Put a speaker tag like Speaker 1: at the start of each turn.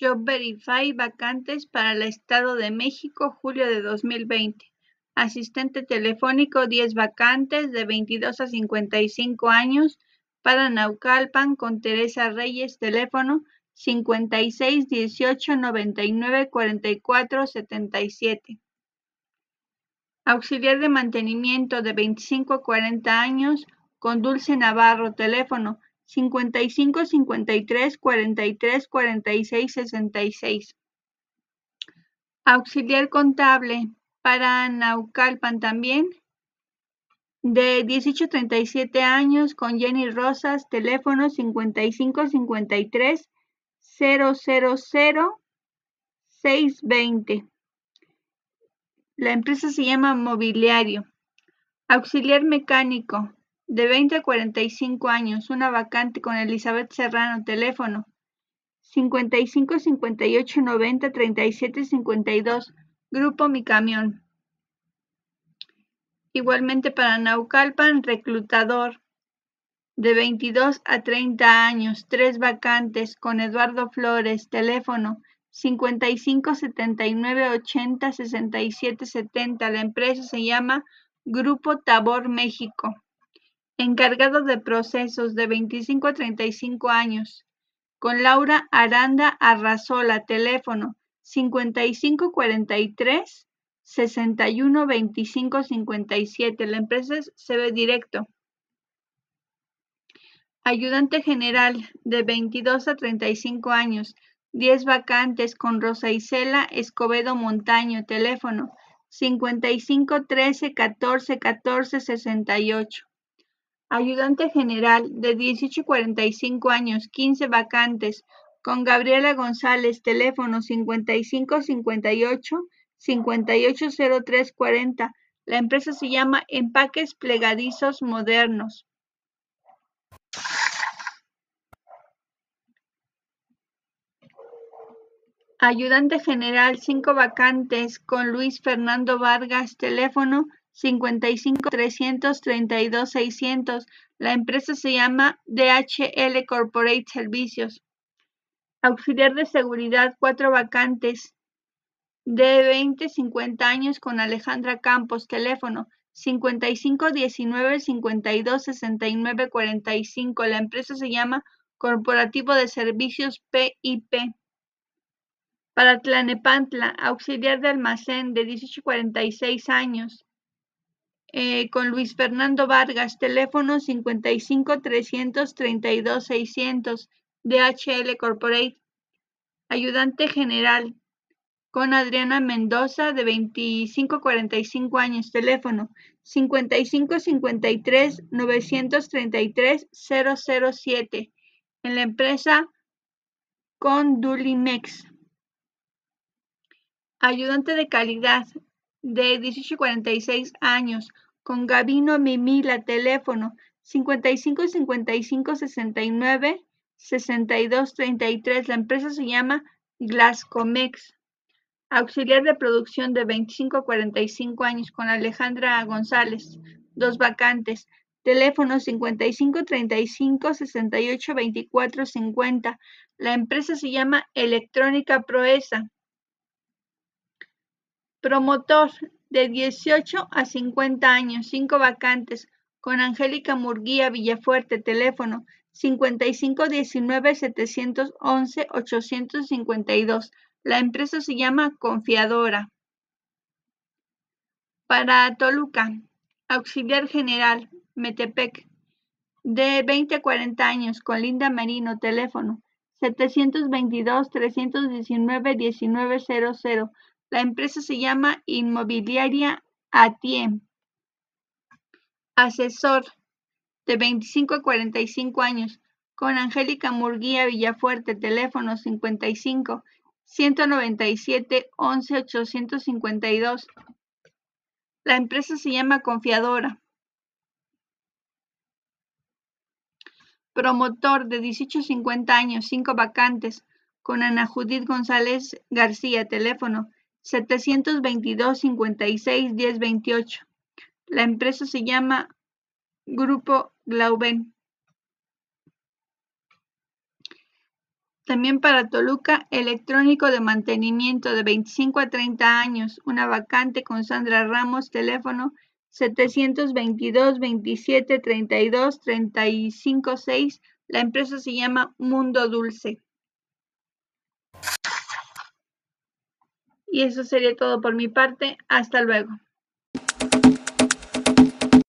Speaker 1: Job Verify vacantes para el Estado de México, julio de 2020. Asistente telefónico, 10 vacantes de 22 a 55 años para Naucalpan con Teresa Reyes, teléfono 56 18 99 44 77. Auxiliar de mantenimiento de 25 a 40 años con Dulce Navarro, teléfono 55 53 43 46 66. Auxiliar contable para Naucalpan también, de 18 a 37 años con Jenny Rosas, teléfono 55 53 000 620. La empresa se llama Mobiliario. Auxiliar mecánico de 20 a 45 años, una vacante con Elizabeth Serrano, teléfono 55 58 90 37 52, Grupo Mi Camión. Igualmente para Naucalpan, reclutador de 22 a 30 años, tres vacantes con Eduardo Flores, teléfono 55 79 80 67 70. La empresa se llama Grupo Tabor México encargado de procesos de 25 a 35 años, con Laura Aranda Arrazola, teléfono 5543 61 25 57. La empresa se ve directo. Ayudante general de 22 a 35 años, 10 vacantes con Rosa Isela Escobedo Montaño, teléfono 55 13 14 14 68. Ayudante general, de 18 45 años, 15 vacantes, con Gabriela González, teléfono 55 58 5803 40. La empresa se llama Empaques Plegadizos Modernos. Ayudante general, 5 vacantes, con Luis Fernando Vargas, teléfono 55 332 600. La empresa se llama DHL Corporate Servicios. Auxiliar de seguridad, cuatro vacantes. De 20 50 años con Alejandra Campos, teléfono 55 19 52 69 45. La empresa se llama Corporativo de Servicios PIP. Para Tlanepantla, auxiliar de almacén de 18 46 años. Eh, con Luis Fernando Vargas, teléfono 55 332 600, DHL Corporate. Ayudante general, con Adriana Mendoza, de 25 45 años, teléfono 55 53 933 007, en la empresa con Dulimex. Ayudante de calidad, de 18 46 años, con Gabino Mimila, teléfono 55 55 69 62 33. La empresa se llama Glascomex. Auxiliar de producción de 25 45 años con Alejandra González. Dos vacantes. Teléfono 55 35 68 24 50. La empresa se llama Electrónica Proesa. Promotor de 18 a 50 años, 5 vacantes, con Angélica Murguía Villafuerte, teléfono 5519 711 852. La empresa se llama Confiadora. Para Toluca, auxiliar general, Metepec, de 20 a 40 años, con Linda Merino, teléfono 722 319 1900. La empresa se llama Inmobiliaria Atiem. Asesor de 25 a 45 años con Angélica Murguía Villafuerte, teléfono 55 197 11 852. La empresa se llama Confiadora. Promotor de 18 a 50 años, 5 vacantes, con Ana Judith González García, teléfono 722 56 10 28. La empresa se llama Grupo Glauben. También para Toluca, electrónico de mantenimiento de 25 a 30 años, una vacante con Sandra Ramos, teléfono 722 27 32 35 6. La empresa se llama Mundo Dulce. Y eso sería todo por mi parte. Hasta luego.